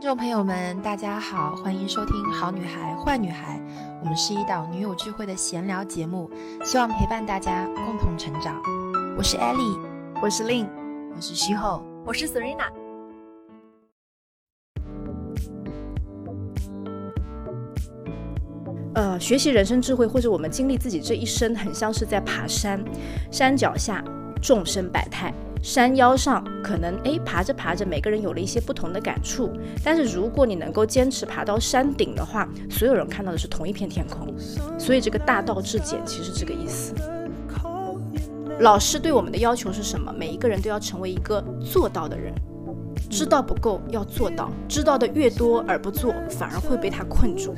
听众朋友们，大家好，欢迎收听《好女孩坏女孩》，我们是一档女友聚会的闲聊节目，希望陪伴大家共同成长。我是 Ellie，我是 Lin，我是徐后，我是 Serena。呃，学习人生智慧，或者我们经历自己这一生，很像是在爬山，山脚下众生百态。山腰上可能哎爬着爬着，每个人有了一些不同的感触。但是如果你能够坚持爬到山顶的话，所有人看到的是同一片天空。所以这个大道至简其实这个意思。老师对我们的要求是什么？每一个人都要成为一个做到的人。知道不够，要做到。知道的越多而不做，反而会被他困住。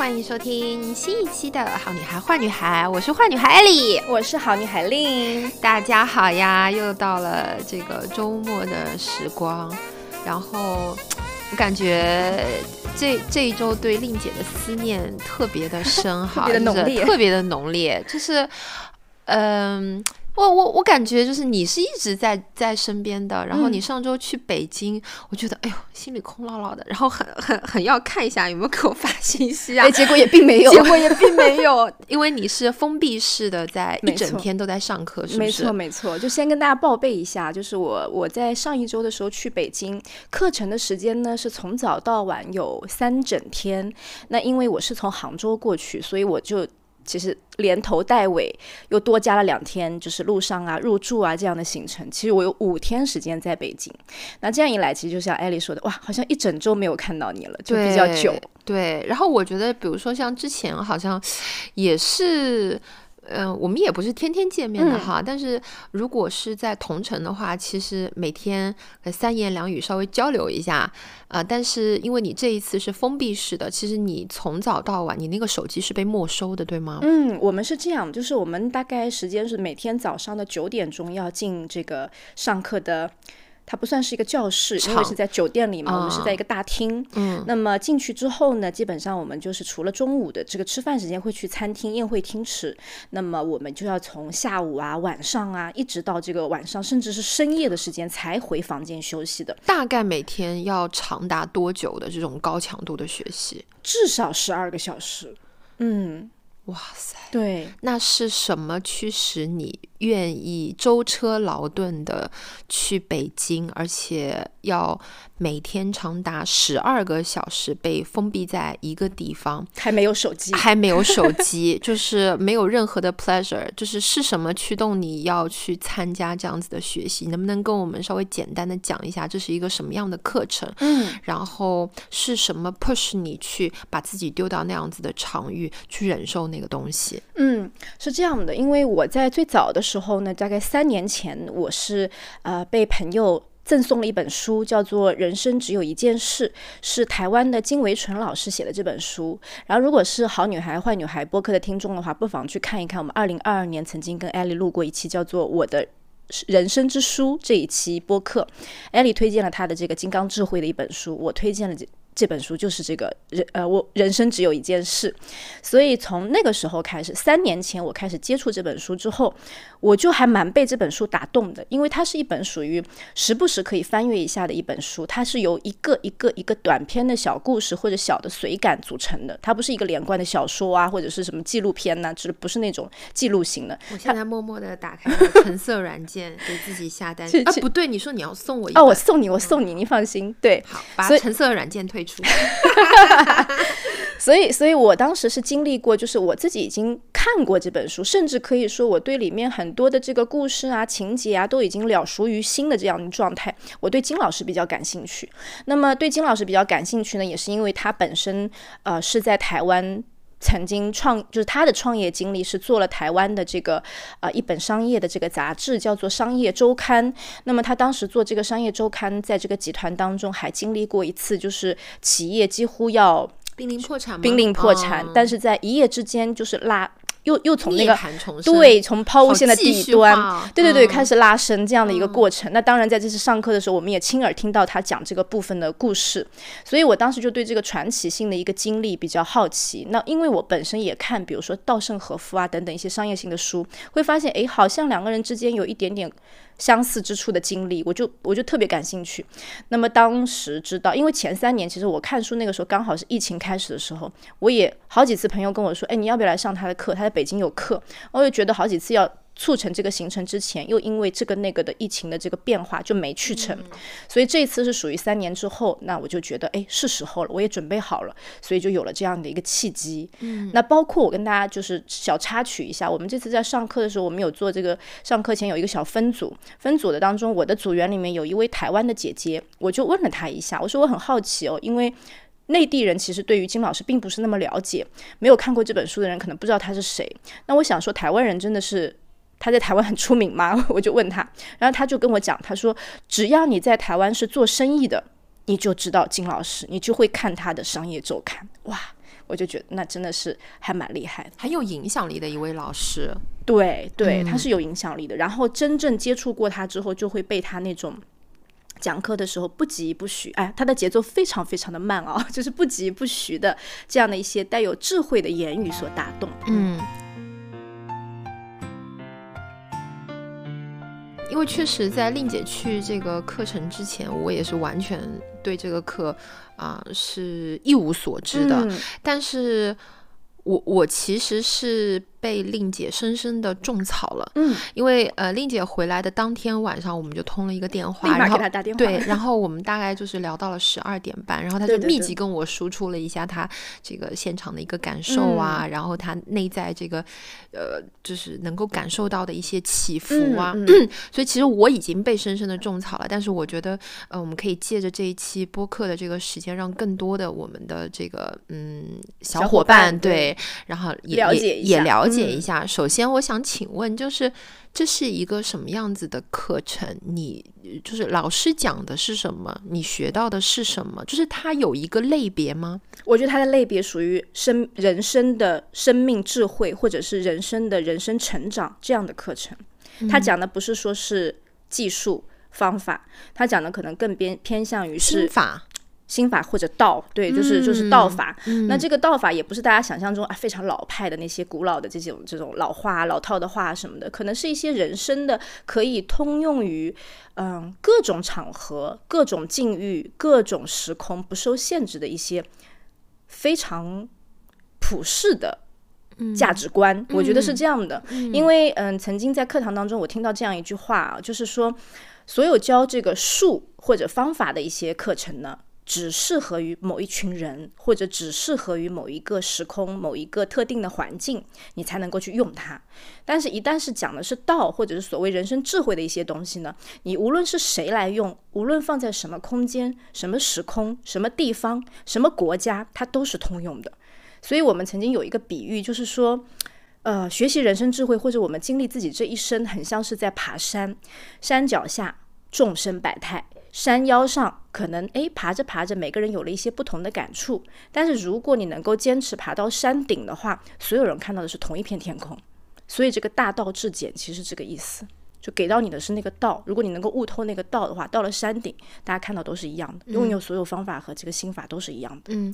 欢迎收听新一期的《好女孩坏女孩》，我是坏女孩艾莉，我是好女孩令。大家好呀，又到了这个周末的时光，然后我感觉这这一周对令姐的思念特别的深，特别的浓烈，特别的浓烈，就是嗯。我我我感觉就是你是一直在在身边的，然后你上周去北京，我觉得哎呦心里空落落的，然后很很很要看一下有没有给我发信息啊，结果也并没有，结果也并没有，因为你是封闭式的，在一整天都在上课，是不是？没错没错，就先跟大家报备一下，就是我我在上一周的时候去北京，课程的时间呢是从早到晚有三整天，那因为我是从杭州过去，所以我就。其实连头带尾又多加了两天，就是路上啊、入住啊这样的行程。其实我有五天时间在北京。那这样一来，其实就像艾丽说的，哇，好像一整周没有看到你了，就比较久。对。然后我觉得，比如说像之前好像也是。嗯，我们也不是天天见面的哈，但是如果是在同城的话，其实每天三言两语稍微交流一下啊。但是因为你这一次是封闭式的，其实你从早到晚，你那个手机是被没收的，对吗？嗯，我们是这样，就是我们大概时间是每天早上的九点钟要进这个上课的。它不算是一个教室，因为是在酒店里嘛，我们是在一个大厅。嗯，那么进去之后呢，基本上我们就是除了中午的这个吃饭时间会去餐厅宴会厅吃，那么我们就要从下午啊、晚上啊，一直到这个晚上，甚至是深夜的时间才回房间休息的。大概每天要长达多久的这种高强度的学习？至少十二个小时。嗯。哇塞，对，那是什么驱使你愿意舟车劳顿的去北京，而且要每天长达十二个小时被封闭在一个地方，还没有手机，还没有手机，就是没有任何的 pleasure，就是是什么驱动你要去参加这样子的学习？能不能跟我们稍微简单的讲一下，这是一个什么样的课程？嗯，然后是什么 push 你去把自己丢到那样子的场域去忍受那？个东西，嗯，是这样的，因为我在最早的时候时候呢，大概三年前，我是呃被朋友赠送了一本书，叫做《人生只有一件事》，是台湾的金维纯老师写的这本书。然后，如果是好女孩坏女孩播客的听众的话，不妨去看一看我们二零二二年曾经跟艾莉录过一期叫做《我的人生之书》这一期播客，艾莉推荐了她的这个金刚智慧的一本书，我推荐了这。本书就是这个人，呃，我人生只有一件事，所以从那个时候开始，三年前我开始接触这本书之后，我就还蛮被这本书打动的，因为它是一本属于时不时可以翻阅一下的一本书，它是由一个一个一个短篇的小故事或者小的随感组成的，它不是一个连贯的小说啊，或者是什么纪录片呐，只是不是那种记录型的。我现在默默的打开橙色软件，给自己下单。啊，不对，你说你要送我一哦，我送你，我送你，你放心。对，好，把橙色软件退。所以，所以我当时是经历过，就是我自己已经看过这本书，甚至可以说我对里面很多的这个故事啊、情节啊都已经了熟于心的这样的状态。我对金老师比较感兴趣。那么，对金老师比较感兴趣呢，也是因为他本身呃是在台湾。曾经创就是他的创业经历是做了台湾的这个啊一本商业的这个杂志叫做《商业周刊》。那么他当时做这个《商业周刊》在这个集团当中还经历过一次，就是企业几乎要濒临破产，濒临破产，但是在一夜之间就是拉又又从那个对，从抛物线的底端，对对对，嗯。开始拉伸这样的一个过程。那当然，在这次上课的时候，我们也亲耳听到他讲这个部分的故事，所以我当时就对这个传奇性的一个经历比较好奇。那因为我本身也看，比如说稻盛和夫啊等等一些商业性的书，会发现，诶，好像两个人之间有一点点相似之处的经历，我就我就特别感兴趣。那么当时知道，因为前三年其实我看书那个时候刚好是疫情开始的时候，我也好几次朋友跟我说，哎，你要不要来上他的课？他在北京有课，我就觉得好几次要促成这个行程之前，又因为这个那个的疫情的这个变化就没去成，所以这一次是属于三年之后，那我就觉得哎是时候了，我也准备好了，所以就有了这样的一个契机。嗯，那包括我跟大家就是小插曲一下，我们这次在上课的时候，我们有做这个上课前有一个小分组，分组的当中，我的组员里面有一位台湾的姐姐，我就问了她一下，我说我很好奇哦，因为。内地人其实对于金老师并不是那么了解，没有看过这本书的人可能不知道他是谁。那我想说，台湾人真的是他在台湾很出名吗？我就问他，然后他就跟我讲，他说只要你在台湾是做生意的，你就知道金老师，你就会看他的商业周刊。哇，我就觉得那真的是还蛮厉害的。很有影响力的一位老师。对对，他是有影响力的。然后真正接触过他之后，就会被他那种。讲课的时候不急不徐，哎，他的节奏非常非常的慢啊，就是不急不徐的这样的一些带有智慧的言语所打动。嗯，因为确实在令姐去这个课程之前，我也是完全对这个课啊、是一无所知的。嗯但是我我其实是被令姐深深的种草了，嗯，因为呃，令姐回来的当天晚上，我们就通了一个电话，然后给她打电话。对，然后我们大概就是聊到了十二点半，然后她就密集跟我输出了一下她这个现场的一个感受啊，嗯。然后她内在这个呃，就是能够感受到的一些起伏啊，嗯嗯。所以其实我已经被深深的种草了，但是我觉得呃，我们可以借着这一期播客的这个时间，让更多的我们的这个嗯小小伙伙伴伴对。然后也了也也了解一嗯下。首先，我想请问，就是这是一个什么样子的课程？你就是老师讲的是什么？你学到的是什么？就是它有一个类别吗？我觉得它的类别属于生人生的生命智慧，或者是人生的人生成长这样的课程。他讲的不是说是技术方法，他讲的可能更偏偏向于是心法，心法或者道，对，就是就是道法。嗯那这个道法也不是大家想象中啊非常老派的那些古老的这种这种老话、老套的话什么的，可能是一些人生的可以通用于嗯各种场合、各种境遇、各种时空不受限制的一些非常普世的。价值观，我觉得是这样的，因为嗯，曾经在课堂当中，我听到这样一句话啊，就是说，所有教这个术或者方法的一些课程呢，只适合于某一群人，或者只适合于某一个时空、某一个特定的环境，你才能够去用它。但是，一旦是讲的是道，或者是所谓人生智慧的一些东西呢，你无论是谁来用，无论放在什么空间、什么时空、什么地方、什么国家，它都是通用的。所以我们曾经有一个比喻，就是说。呃，学习人生智慧，或者我们经历自己这一生，很像是在爬山，山脚下众生百态，山腰上可能诶爬着爬着，每个人有了一些不同的感触。但是如果你能够坚持爬到山顶的话，所有人看到的是同一片天空。所以这个大道至简其实这个意思，就给到你的是那个道。如果你能够悟透那个道的话，到了山顶，大家看到都是一样的，拥有所有方法和这个心法都是一样的。嗯，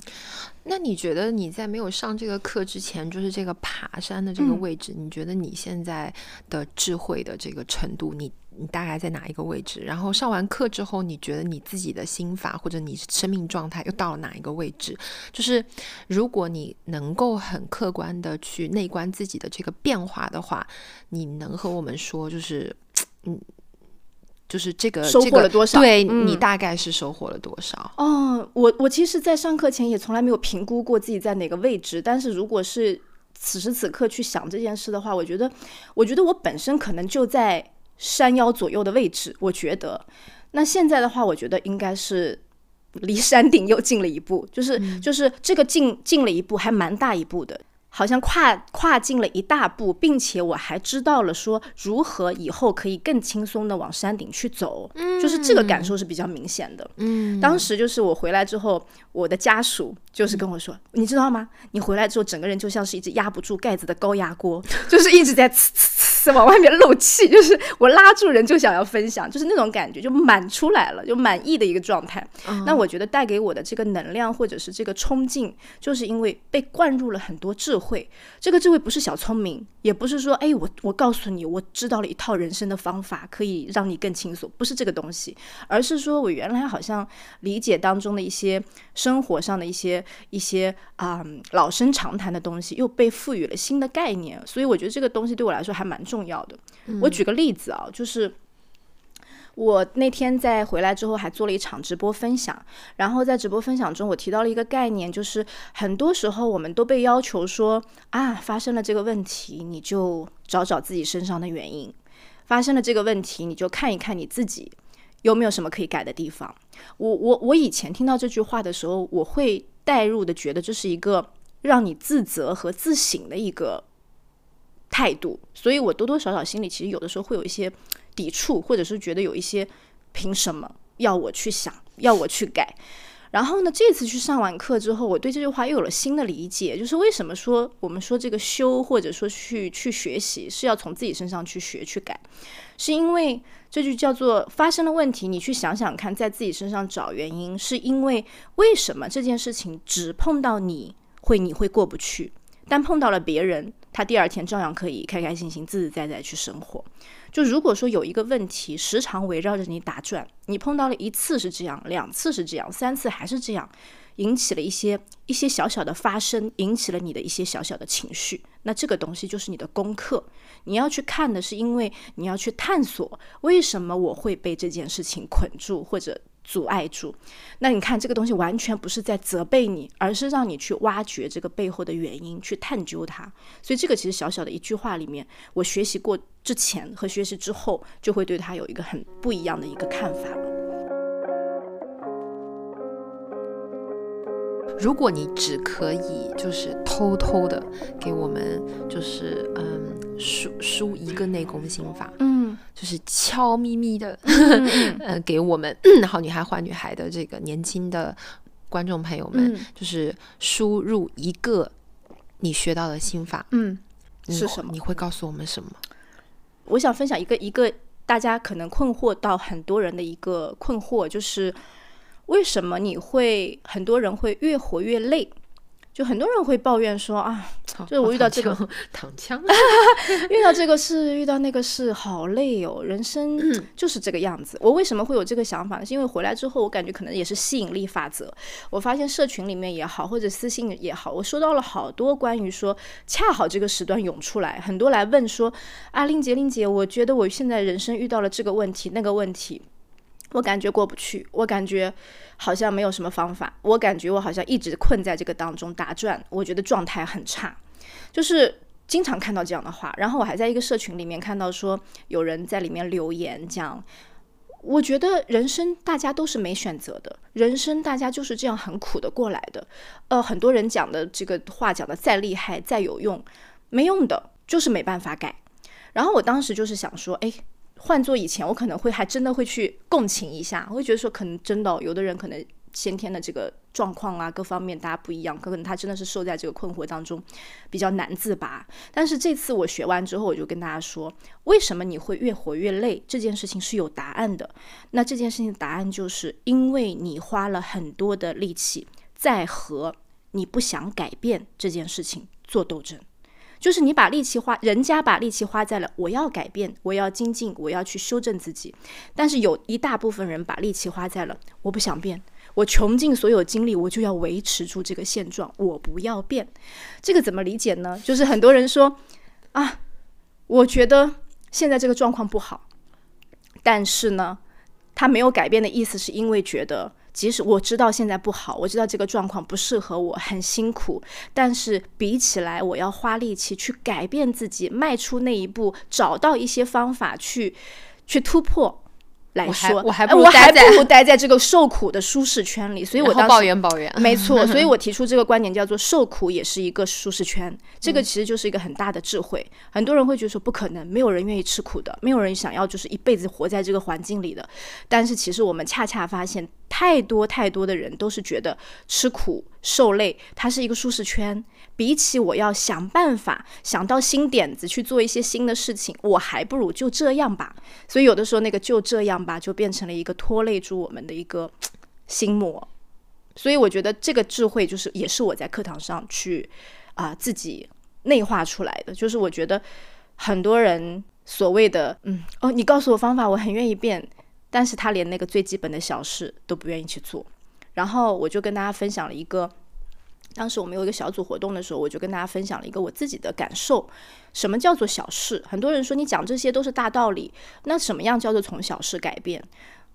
那你觉得你在没有上这个课之前，就是这个爬山的这个位置，你觉得你现在的智慧的这个程度，你你大概在哪一个位置？然后上完课之后，你觉得你自己的心法或者你生命状态又到了哪一个位置？就是如果你能够很客观的去内观自己的这个变化的话，你能和我们说，就是嗯。就是这个收获了多少对、嗯你大概是收获了多少？哦，我我其实，在上课前也从来没有评估过自己在哪个位置，但是如果是此时此刻去想这件事的话，我觉得，我觉得我本身可能就在山腰左右的位置，我觉得，那现在的话，我觉得应该是离山顶又近了一步，就是、就是这个近近了一步，还蛮大一步的。好像跨跨进了一大步，并且我还知道了说如何以后可以更轻松的往山顶去走，就是这个感受是比较明显的。嗯，当时就是我回来之后，我的家属就是跟我说，你知道吗？你回来之后，整个人就像是一只压不住盖子的高压锅，就是一直在呲呲呲往外面漏气，就是我拉住人就想要分享，就是那种感觉就满出来了，就满意的一个状态。那我觉得带给我的这个能量或者是这个冲劲，就是因为被灌入了很多智慧。这个智慧不是小聪明，也不是说，哎，我我告诉你，我知道了一套人生的方法，可以让你更轻松，不是这个东西，而是说我原来好像理解当中的一些生活上的一些一些啊老生常谈的东西，又被赋予了新的概念，所以我觉得这个东西对我来说还蛮重要的。我举个例子啊，就是。我那天在回来之后还做了一场直播分享，然后在直播分享中，我提到了一个概念，就是很多时候我们都被要求说啊，发生了这个问题，你就找找自己身上的原因；发生了这个问题，你就看一看你自己有没有什么可以改的地方。我我我以前听到这句话的时候，我会带入的觉得这是一个让你自责和自省的一个态度，所以我多多少少心里其实有的时候会有一些。抵触，或者是觉得有一些凭什么要我去想，要我去改？然后呢，这次去上完课之后，我对这句话又有了新的理解，就是为什么说我们说这个修，或者说去去学习，是要从自己身上去学去改，是因为这就叫做发生了问题，你去想想看，在自己身上找原因，是因为为什么这件事情只碰到你会你会过不去，但碰到了别人，他第二天照样可以开开心心、自自在在去生活。就如果说有一个问题时常围绕着你打转，你碰到了一次是这样，两次是这样，三次还是这样，引起了一些一些小小的发生，引起了你的一些小小的情绪，那这个东西就是你的功课。你要去看的是，因为你要去探索为什么我会被这件事情捆住，或者。阻碍住，那你看这个东西完全不是在责备你，而是让你去挖掘这个背后的原因，去探究它。所以这个其实小小的一句话里面，我学习过之前和学习之后，就会对它有一个很不一样的一个看法了。如果你只可以就是偷偷的给我们就是嗯输输一个内功心法，嗯。就是悄咪咪的，呃，给我们 好女孩坏女孩的这个年轻的观众朋友们，就是输入一个你学到的心法，嗯，是什么？你会告诉我们什么？我想分享一个一个大家可能困惑到很多人的一个困惑，就是为什么你会很多人会越活越累？就很多人会抱怨说啊，就是我遇到这个躺枪，遇到这个事，遇到那个事，好累哦。人生就是这个样子。我为什么会有这个想法呢？是因为回来之后，我感觉可能也是吸引力法则。我发现社群里面也好，或者私信也好，我收到了好多关于说，恰好这个时段涌出来，很多来问说啊，令姐，令姐，我觉得我现在人生遇到了这个问题，那个问题。我感觉过不去，我感觉好像没有什么方法，我感觉我好像一直困在这个当中打转，我觉得状态很差，就是经常看到这样的话。然后我还在一个社群里面看到说有人在里面留言讲，我觉得人生大家都是没选择的，人生大家就是这样很苦的过来的。呃，很多人讲的这个话讲的再厉害再有用，没用的，就是没办法改。然后我当时就是想说，哎。换做以前，我可能会还真的会去共情一下，我会觉得说，可能真的有的人可能先天的这个状况啊，各方面大家不一样，可能他真的是受在这个困惑当中，比较难自拔。但是这次我学完之后，我就跟大家说，为什么你会越活越累？这件事情是有答案的。那这件事情的答案就是因为你花了很多的力气在和你不想改变这件事情做斗争。就是你把力气花，人家把力气花在了我要改变，我要精进，我要去修正自己。但是有一大部分人把力气花在了我不想变，我穷尽所有精力，我就要维持住这个现状，我不要变。这个怎么理解呢？就是很多人说啊，我觉得现在这个状况不好，但是呢，他没有改变的意思，是因为觉得。即使我知道现在不好，我知道这个状况不适合我，很辛苦，但是比起来，我要花力气去改变自己，迈出那一步，找到一些方法去去突破，来说，我还我还不如待在这个受苦的舒适圈里。所以我当时抱怨抱怨，没错。所以我提出这个观点，叫做受苦也是一个舒适圈。这个其实就是一个很大的智慧。很多人会觉得说不可能，没有人愿意吃苦的，没有人想要就是一辈子活在这个环境里的。但是其实我们恰恰发现，太多太多的人都是觉得吃苦受累，它是一个舒适圈。比起我要想办法想到新点子去做一些新的事情，我还不如就这样吧。所以有的时候那个就这样吧，就变成了一个拖累住我们的一个心魔。所以我觉得这个智慧就是也是我在课堂上去啊自己内化出来的。就是我觉得很多人所谓的嗯哦，你告诉我方法，我很愿意变，但是他连那个最基本的小事都不愿意去做。然后我就跟大家分享了一个。当时我们有一个小组活动的时候，我就跟大家分享了一个我自己的感受。什么叫做小事？很多人说你讲这些都是大道理，那什么样叫做从小事改变？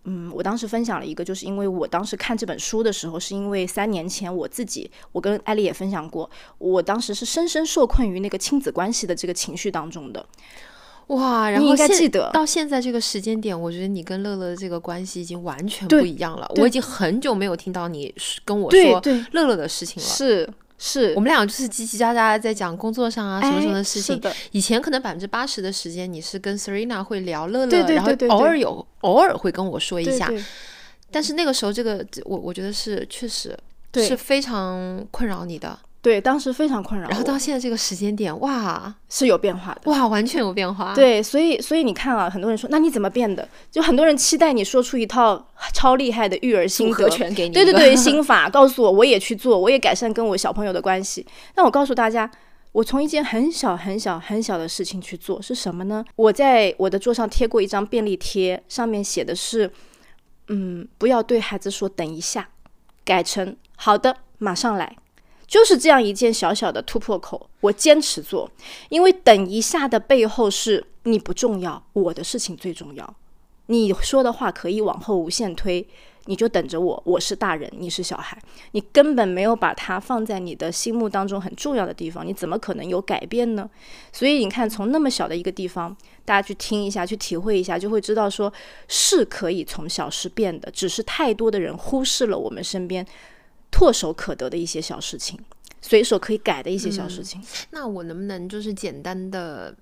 嗯，我当时分享了一个，就是因为我当时看这本书的时候，是因为三年前我自己，我跟艾丽也分享过，我当时是深深受困于那个亲子关系的这个情绪当中的。哇，然后应该记得到现在这个时间点，我觉得你跟乐乐的这个关系已经完全不一样了。我已经很久没有听到你跟我说乐乐的事情了。是是，我们俩就是叽叽喳喳在讲工作上啊什么什么的事情。以前可能百分之八十的时间你是跟 Serena 会聊乐乐，然后偶尔有偶尔会跟我说一下。但是那个时候，这个我我觉得是确实是非常困扰你的。对，当时非常困扰。然后到现在这个时间点，哇，是有变化的，哇，完全有变化。对，所以，所以你看啊，很多人说，那你怎么变的？就很多人期待你说出一套超厉害的育儿心得，全给你。对对对，心法告诉我，我也去做，我也改善跟我小朋友的关系。那我告诉大家，我从一件很小很小很小的事情去做，是什么呢？我在我的桌上贴过一张便利贴，上面写的是，嗯，不要对孩子说等一下，改成好的，马上来。就是这样一件小小的突破口，我坚持做，因为等一下的背后是你不重要，我的事情最重要。你说的话可以往后无限推，你就等着我，我是大人，你是小孩，你根本没有把它放在你的心目当中很重要的地方，你怎么可能有改变呢？所以你看，从那么小的一个地方，大家去听一下，去体会一下，就会知道说是可以从小事变的，只是太多的人忽视了我们身边。唾手可得的一些小事情，随手可以改的一些小事情。那我能不能就是简单的，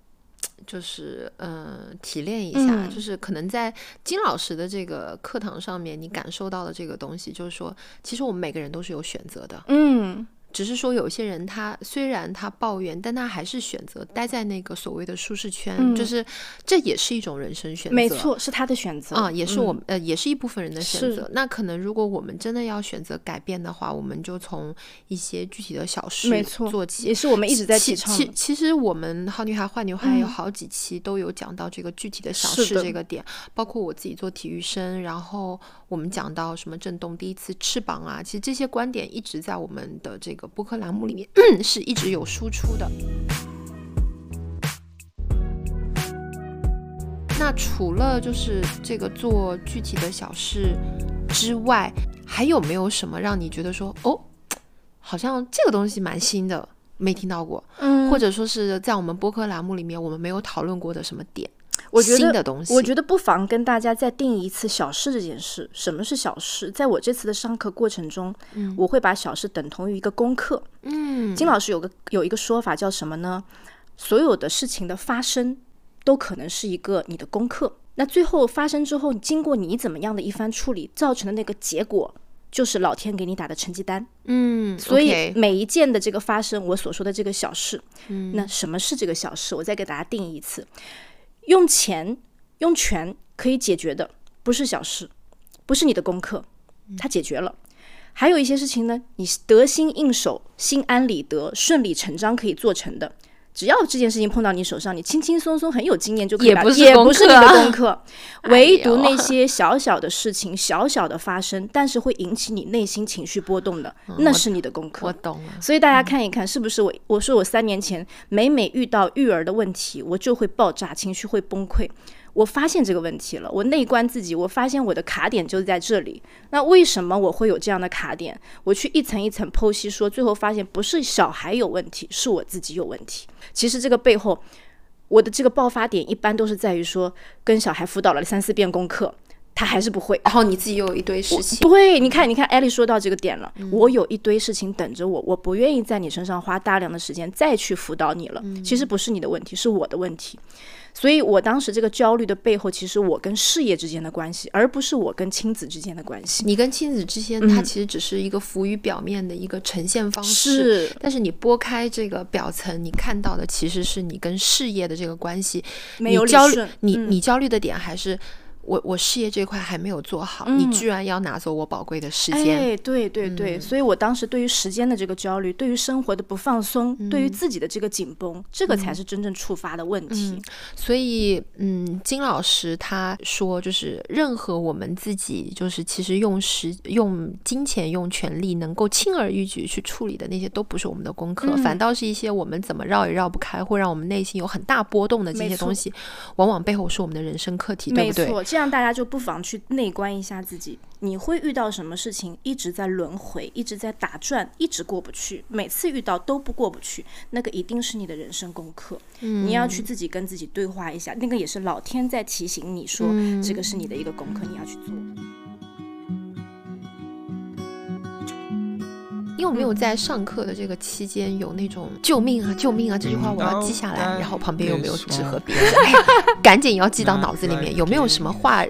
就是呃提炼一下，就是可能在金老师的这个课堂上面，你感受到的这个东西，就是说，其实我们每个人都是有选择的。嗯。只是说，有些人他虽然他抱怨，但他还是选择待在那个所谓的舒适圈，就是这也是一种人生选择。没错，是他的选择啊，也是我们呃，也是一部分人的选择。那可能如果我们真的要选择改变的话，我们就从一些具体的小事没错做起，也是我们一直在提倡。其其实我们好女孩坏女孩有好几期都有讲到这个具体的小事这个点，包括我自己做体育生，然后我们讲到什么震动第一次翅膀啊，其实这些观点一直在我们的这个播客栏目里面。是一直有输出的。那除了就是这个做具体的小事之外，还有没有什么让你觉得说哦，好像这个东西蛮新的，没听到过，嗯，或者说是在我们播客栏目里面我们没有讨论过的什么点？我觉得，我觉得不妨跟大家再定一次小事这件事。什么是小事？在我这次的上课过程中，我会把小事等同于一个功课。嗯，金老师有个有一个说法叫什么呢？所有的事情的发生都可能是一个你的功课。那最后发生之后，经过你怎么样的一番处理，造成的那个结果，就是老天给你打的成绩单。嗯，所以每一件的这个发生，我所说的这个小事，嗯，那什么是这个小事？我再给大家定义一次。用钱、用权可以解决的，不是小事，不是你的功课，它解决了。还有一些事情呢，你得心应手、心安理得、顺理成章可以做成的。只要这件事情碰到你手上，你轻轻松松很有经验就可以。也不是也不是你的功课，唯独那些小小的事情、小小的发生，但是会引起你内心情绪波动的，那是你的功课。我懂了。所以大家看一看，是不是我我说我三年前每每遇到育儿的问题，我就会爆炸，情绪会崩溃。我发现这个问题了，我内观自己，我发现我的卡点就在这里。那为什么我会有这样的卡点？我去一层一层剖析，说最后发现不是小孩有问题，是我自己有问题。其实这个背后，我的这个爆发点一般都是在于说，跟小孩辅导了三四遍功课。他还是不会。然后你自己又有一堆事情，对，你看，你看，艾丽说到这个点了，我有一堆事情等着我，我不愿意在你身上花大量的时间再去辅导你了。其实不是你的问题，是我的问题。所以我当时这个焦虑的背后，其实我跟事业之间的关系，而不是我跟亲子之间的关系。你跟亲子之间，它其实只是一个浮于表面的一个呈现方式。是，但是你拨开这个表层，你看到的其实是你跟事业的这个关系。没有焦虑，你你焦虑的点还是。我我事业这块还没有做好，你居然要拿走我宝贵的时间？哎，对对对，所以我当时对于时间的这个焦虑，对于生活的不放松，对于自己的这个紧绷，这个才是真正触发的问题。所以，嗯，金老师他说，就是任何我们自己就是其实用时用金钱用权力能够轻而易举去处理的那些，都不是我们的功课，反倒是一些我们怎么绕也绕不开，会让我们内心有很大波动的这些东西，往往背后是我们的人生课题，对不对？这样大家就不妨去内观一下自己，你会遇到什么事情一直在轮回，一直在打转，一直过不去，每次遇到都不过不去，那个一定是你的人生功课。你要去自己跟自己对话一下，那个也是老天在提醒你说，这个是你的一个功课，你要去做。你有没有在上课的这个期间有那种“救命啊，救命啊”这句话我要记下来，然后旁边有没有纸和笔，赶紧要记到脑子里面？有没有什么话，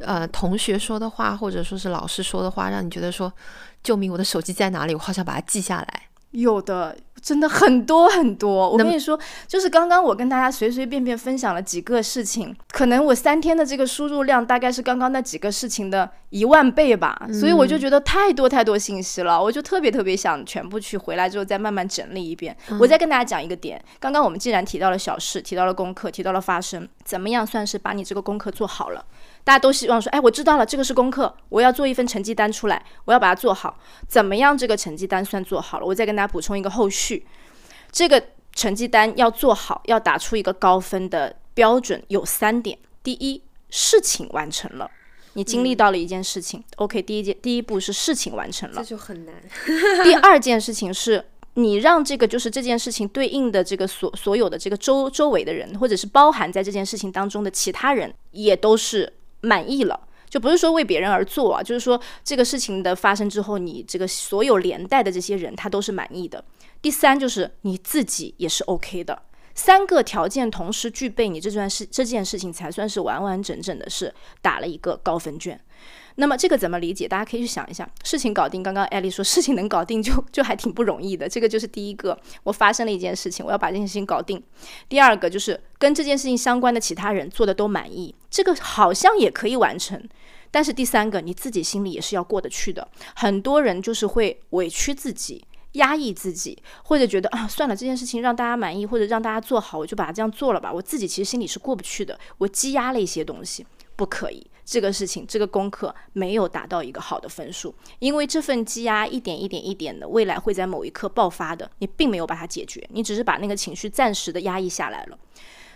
呃，同学说的话，或者说是老师说的话，让你觉得说“救命，我的手机在哪里？我好想把它记下来。”有的。真的很多很多，我跟你说，就是刚刚我跟大家随随便便分享了几个事情，可能我三天的这个输入量大概是刚刚那几个事情的一万倍吧，所以我就觉得太多太多信息了，我就特别特别想全部去回来之后再慢慢整理一遍。我再跟大家讲一个点，刚刚我们既然提到了小事，提到了功课，提到了发生，怎么样算是把你这个功课做好了？大家都希望说，哎，我知道了，这个是功课，我要做一份成绩单出来，我要把它做好。怎么样，这个成绩单算做好了？我再跟大家补充一个后续，这个成绩单要做好，要打出一个高分的标准有三点：第一，事情完成了，你经历到了一件事情，OK，第一件第一步是事情完成了，这就很难。第二件事情是。你让这个就是这件事情对应的这个所所有的这个周周围的人，或者是包含在这件事情当中的其他人，也都是满意了，就不是说为别人而做啊，就是说这个事情的发生之后，你这个所有连带的这些人他都是满意的。第三就是你自己也是 OK 的，三个条件同时具备，你这段事这件事情才算是完完整整的是打了一个高分卷。那么这个怎么理解？大家可以去想一下，事情搞定。刚刚艾丽说事情能搞定，就就还挺不容易的。这个就是第一个，我发生了一件事情，我要把这件事情搞定。第二个就是跟这件事情相关的其他人做的都满意，这个好像也可以完成。但是第三个，你自己心里也是要过得去的。很多人就是会委屈自己、压抑自己，或者觉得啊，算了，这件事情让大家满意或者让大家做好，我就把它这样做了吧。我自己其实心里是过不去的，我积压了一些东西，不可以。这个事情，这个功课没有达到一个好的分数，因为这份积压一点一点一点的，未来会在某一刻爆发的。你并没有把它解决，你只是把那个情绪暂时的压抑下来了。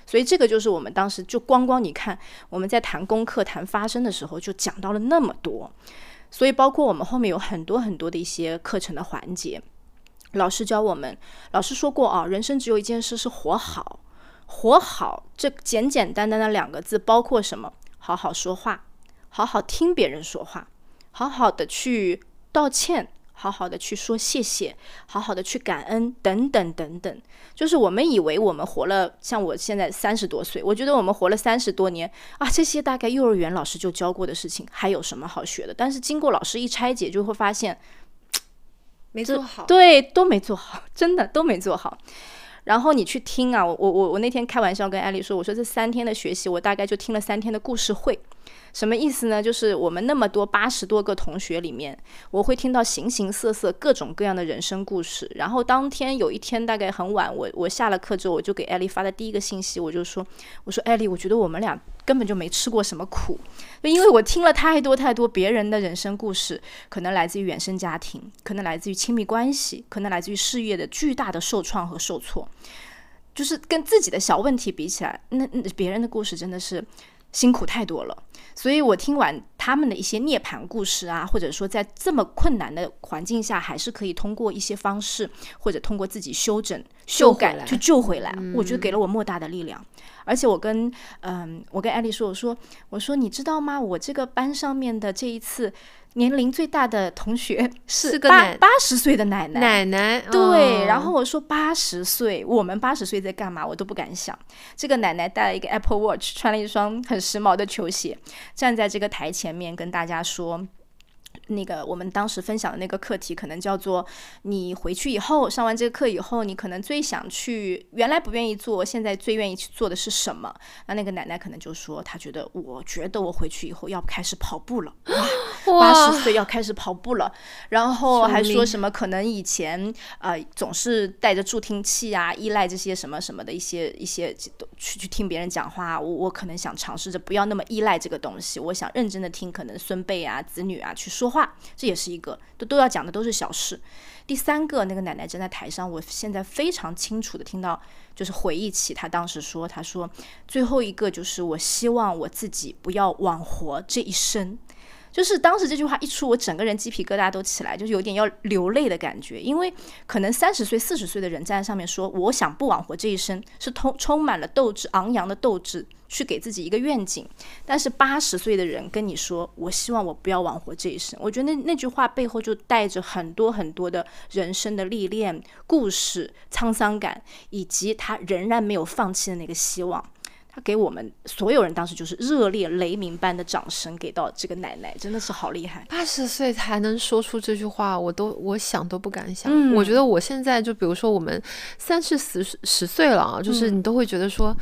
所以这个就是我们当时就光光你看我们在谈功课、谈发生的时候就讲到了那么多。所以包括我们后面有很多很多的一些课程的环节，老师教我们，老师说过啊，人生只有一件事是活好，活好这简简单单的两个字包括什么？好好说话，好好听别人说话，好好的去道歉，好好的去说谢谢，好好的去感恩，等等等等。就是我们以为我们活了，像我现在三十多岁，我觉得我们活了三十多年啊，这些大概幼儿园老师就教过的事情，还有什么好学的？但是经过老师一拆解，就会发现没做好，对，都没做好，真的都没做好。然后你去听啊，我我我我那天开玩笑跟艾丽说，我说这三天的学习，我大概就听了三天的故事会。什么意思呢？就是我们那么多八十多个同学里面，我会听到形形色色、各种各样的人生故事。然后当天有一天大概很晚，我我下了课之后，我就给艾丽发的第一个信息，我就说：“我说艾丽，我觉得我们俩根本就没吃过什么苦，因为我听了太多太多别人的人生故事，可能来自于原生家庭，可能来自于亲密关系，可能来自于事业的巨大的受创和受挫，就是跟自己的小问题比起来，那那别人的故事真的是。”辛苦太多了。所以我听完他们的一些涅槃故事啊，或者说在这么困难的环境下，还是可以通过一些方式，或者通过自己修整、修改去救回来，我觉得给了我莫大的力量。而且我跟嗯，我跟艾丽说，我说我说你知道吗？我这个班上面的这一次。年龄最大的同学 是八八十岁的奶奶，奶奶对。然后我说八十岁，我们八十岁在干嘛？我都不敢想。这个奶奶戴了一个 Apple Watch，穿了一双很时髦的球鞋，站在这个台前面跟大家说。那个我们当时分享的那个课题，可能叫做你回去以后上完这个课以后，你可能最想去原来不愿意做，现在最愿意去做的是什么？那那个奶奶可能就说，她觉得我觉得我回去以后要开始跑步了，八十岁要开始跑步了。然后还说什么可能以前呃总是带着助听器啊，依赖这些什么什么的一些一些去去听别人讲话，我我可能想尝试着不要那么依赖这个东西，我想认真的听可能孙辈啊子女啊去说。话，这也是一个都都要讲的都是小事。第三个，那个奶奶站在台上，我现在非常清楚的听到，就是回忆起她当时说，她说最后一个就是我希望我自己不要枉活这一生。就是当时这句话一出，我整个人鸡皮疙瘩都起来，就是有点要流泪的感觉。因为可能三十岁、四十岁的人站在上面说，我想不枉活这一生，是充充满了斗志、昂扬的斗志，去给自己一个愿景。但是八十岁的人跟你说，我希望我不要枉活这一生，我觉得那那句话背后就带着很多很多的人生的历练、故事、沧桑感，以及他仍然没有放弃的那个希望。他给我们所有人当时就是热烈雷鸣般的掌声，给到这个奶奶真的是好厉害。八十岁才能说出这句话，我都我想都不敢想。我觉得我现在就比如说我们三四十十岁了啊，就是你都会觉得说，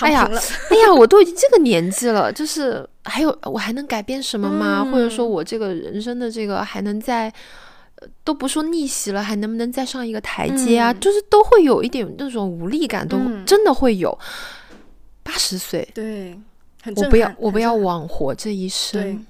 哎呀，哎呀，我都已经这个年纪了，就是还有我还能改变什么吗？或者说我这个人生的这个还能在都不说逆袭了，还能不能再上一个台阶啊？就是都会有一点那种无力感，都真的会有。八十岁，对，我不要，我不要枉活这一生。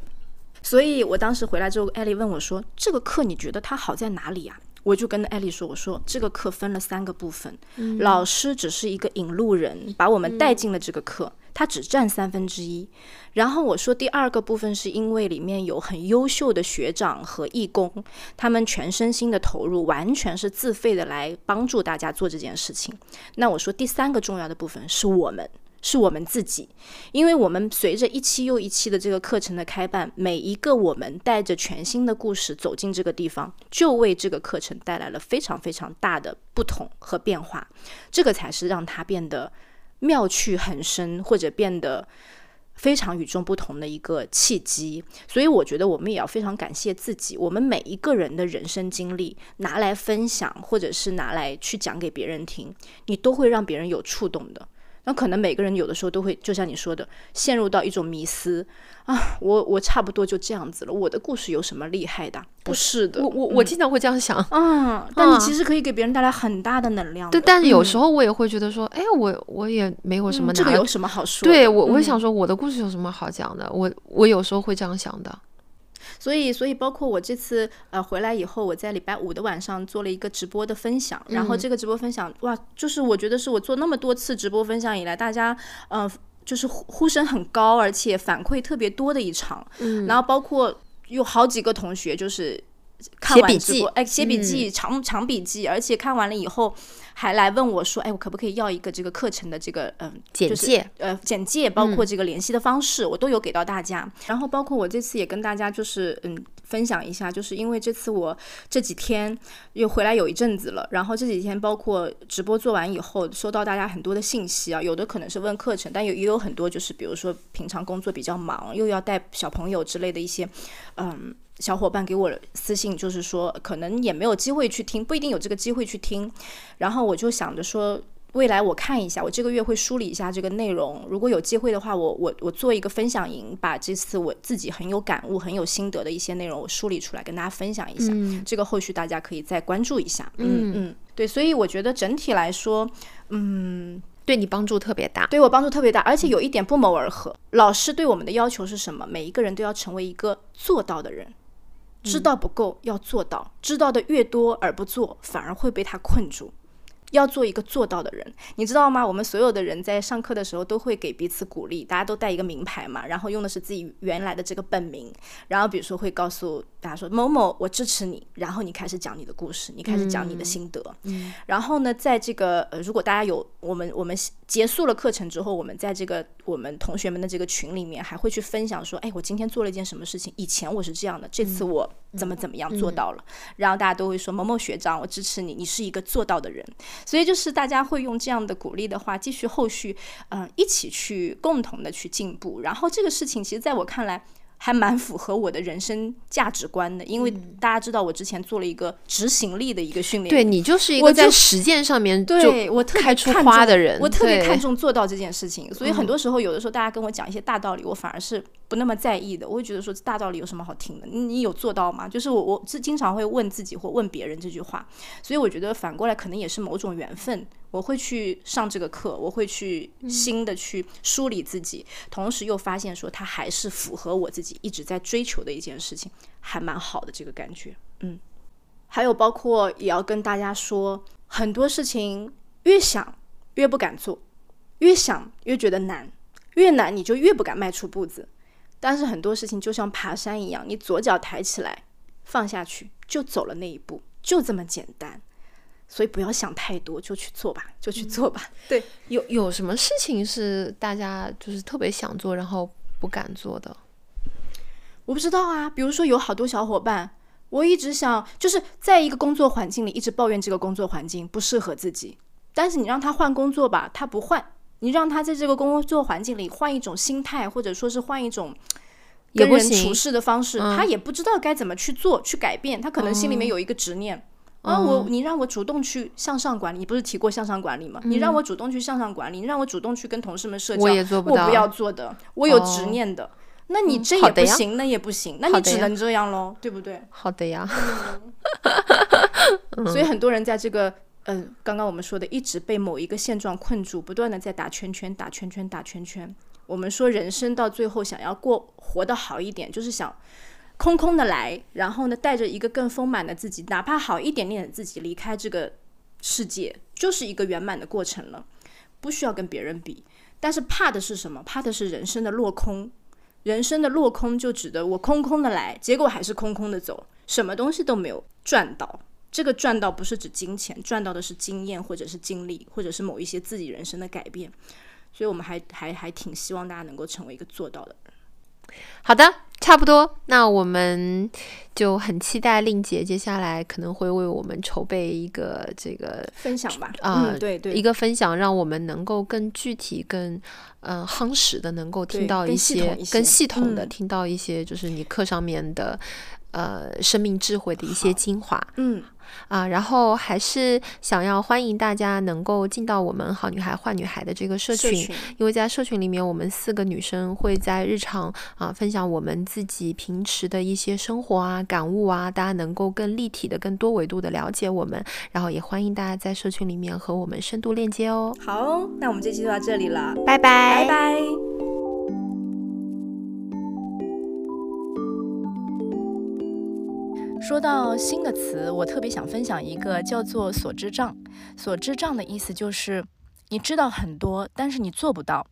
所以我当时回来之后，艾丽问我说：“这个课你觉得它好在哪里啊？”我就跟艾丽说：“我说这个课分了三个部分，老师只是一个引路人，把我们带进了这个课，他只占三分之一。然后我说第二个部分是因为里面有很优秀的学长和义工，他们全身心的投入，完全是自费的来帮助大家做这件事情。那我说第三个重要的部分是我们。”是我们自己，因为我们随着一期又一期的这个课程的开办，每一个我们带着全新的故事走进这个地方，就为这个课程带来了非常非常大的不同和变化。这个才是让它变得妙趣很深，或者变得非常与众不同的一个契机。所以，我觉得我们也要非常感谢自己，我们每一个人的人生经历拿来分享，或者是拿来去讲给别人听，你都会让别人有触动的。那可能每个人有的时候都会，就像你说的，陷入到一种迷思啊，我我差不多就这样子了，我的故事有什么厉害的？不是的，我我我经常会这样想，嗯，但你其实可以给别人带来很大的能量。对，但是有时候我也会觉得说，哎，我我也没有什么，这个有什么好说？对我，我想说我的故事有什么好讲的？我我有时候会这样想的。所以，所以包括我这次呃回来以后，我在礼拜五的晚上做了一个直播的分享，然后这个直播分享哇，就是我觉得是我做那么多次直播分享以来，大家呃就是呼呼声很高，而且反馈特别多的一场。嗯，然后包括有好几个同学就是看完直播，哎，写笔记，长长笔记，而且看完了以后。还来问我说：“哎，我可不可以要一个这个课程的这个嗯简介？呃，简介包括这个联系的方式，我都有给到大家。然后包括我这次也跟大家就是嗯分享一下，就是因为这次我这几天又回来有一阵子了，然后这几天包括直播做完以后，收到大家很多的信息啊，有的可能是问课程，但有也有很多就是比如说平常工作比较忙，又要带小朋友之类的一些嗯。”小伙伴给我私信，就是说可能也没有机会去听，不一定有这个机会去听。然后我就想着说，未来我看一下，我这个月会梳理一下这个内容。如果有机会的话，我我我做一个分享营，把这次我自己很有感悟、很有心得的一些内容我梳理出来，跟大家分享一下。这个后续大家可以再关注一下。嗯嗯，对，所以我觉得整体来说，嗯，对你帮助特别大，对我帮助特别大，而且有一点不谋而合。老师对我们的要求是什么？每一个人都要成为一个做到的人。知道不够，要做到。知道的越多而不做，反而会被他困住。要做一个做到的人，你知道吗？我们所有的人在上课的时候都会给彼此鼓励，大家都带一个名牌嘛，然后用的是自己原来的这个本名，然后比如说会告诉大家说某某我支持你，然后你开始讲你的故事，你开始讲你的心得，嗯，然后呢，在这个呃，如果大家有我们我们结束了课程之后，我们在这个我们同学们的这个群里面还会去分享说，哎，我今天做了一件什么事情，以前我是这样的，这次我怎么怎么样做到了，然后大家都会说某某学长，我支持你，你是一个做到的人。所以就是大家会用这样的鼓励的话，继续后续，嗯，一起去共同的去进步。然后这个事情，其实在我看来。还蛮符合我的人生价值观的，因为大家知道我之前做了一个执行力的一个训练，对你就是一个在实践上面对我特别出花的人，我特别看重做到这件事情，所以很多时候有的时候大家跟我讲一些大道理，我反而是不那么在意的，我会觉得说大道理有什么好听的？你有做到吗？就是我我是经常会问自己或问别人这句话，所以我觉得反过来可能也是某种缘分。我会去上这个课，我会去新的去梳理自己，同时又发现说它还是符合我自己一直在追求的一件事情，还蛮好的这个感觉。嗯，还有包括也要跟大家说，很多事情越想越不敢做，越想越觉得难，越难你就越不敢迈出步子。但是很多事情就像爬山一样，你左脚抬起来，放下去就走了那一步，就这么简单。所以不要想太多，就去做吧，就去做吧。对，有有什么事情是大家就是特别想做，然后不敢做的？我不知道啊。比如说，有好多小伙伴，我一直想就是在一个工作环境里，一直抱怨这个工作环境不适合自己。但是你让他换工作吧，他不换；你让他在这个工作环境里换一种心态，或者说是换一种跟人处事的方式，他也不知道该怎么去做、去改变。他可能心里面有一个执念。啊，我你让我主动去向上管理，你不是提过向上管理吗？你让我主动去向上管理，你让我主动去跟同事们社交，我也做不到。我不要做的，我有执念的。那你这也不行，那也不行，那你只能这样喽，对不对？好的呀。所以很多人在这个，嗯，刚刚我们说的，一直被某一个现状困住，不断的在打圈圈、打圈圈、打圈圈。我们说人生到最后想要过活得好一点，就是想。空空的来，然后呢，带着一个更丰满的自己，哪怕好一点点的自己离开这个世界，就是一个圆满的过程了，不需要跟别人比。但是怕的是什么？怕的是人生的落空。人生的落空就指的我空空的来，结果还是空空的走，什么东西都没有赚到。这个赚到不是指金钱，赚到的是经验，或者是经历，或者是某一些自己人生的改变。所以，我们还还还挺希望大家能够成为一个做到的人。好的，差不多，那我们就很期待令姐接下来可能会为我们筹备一个这个分享吧，啊，对对，一个分享，让我们能够更具体、更嗯夯实的，能够听到一些更系统的听到一些，就是你课上面的呃生命智慧的一些精华，嗯。啊，然后还是想要欢迎大家能够进到我们好女孩坏女孩的这个社群，因为在社群里面，我们四个女生会在日常啊分享我们自己平时的一些生活啊感悟啊，大家能够更立体的、更多维度的了解我们，然后也欢迎大家在社群里面和我们深度链接哦。好，那我们这期就到这里了，拜拜，拜拜。说到新的词，我特别想分享一个叫做“所知障”。所知障的意思就是你知道很多，但是你做不到。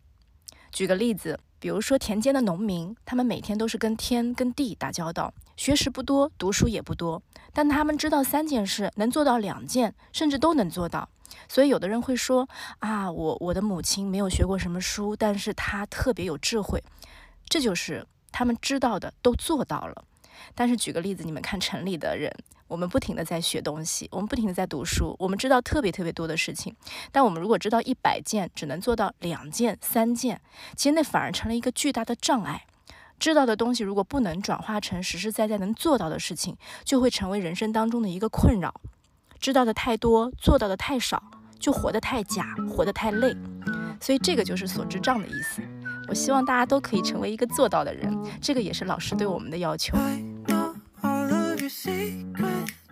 举个例子，比如说田间的农民，他们每天都是跟天、跟地打交道，学识不多，读书也不多，但他们知道三件事，能做到两件，甚至都能做到。所以有的人会说啊，我我的母亲没有学过什么书，但是她特别有智慧。这就是他们知道的都做到了。但是举个例子，你们看城里的人，我们不停的在学东西，我们不停的在读书，我们知道特别特别多的事情。但我们如果知道一百件，只能做到两件、三件，其实那反而成了一个巨大的障碍。知道的东西如果不能转化成实实在在能做到的事情，就会成为人生当中的一个困扰。知道的太多，做到的太少，就活得太假，活得太累。所以这个就是所知障的意思。我希望大家都可以成为一个做到的人，这个也是老师对我们的要求。secret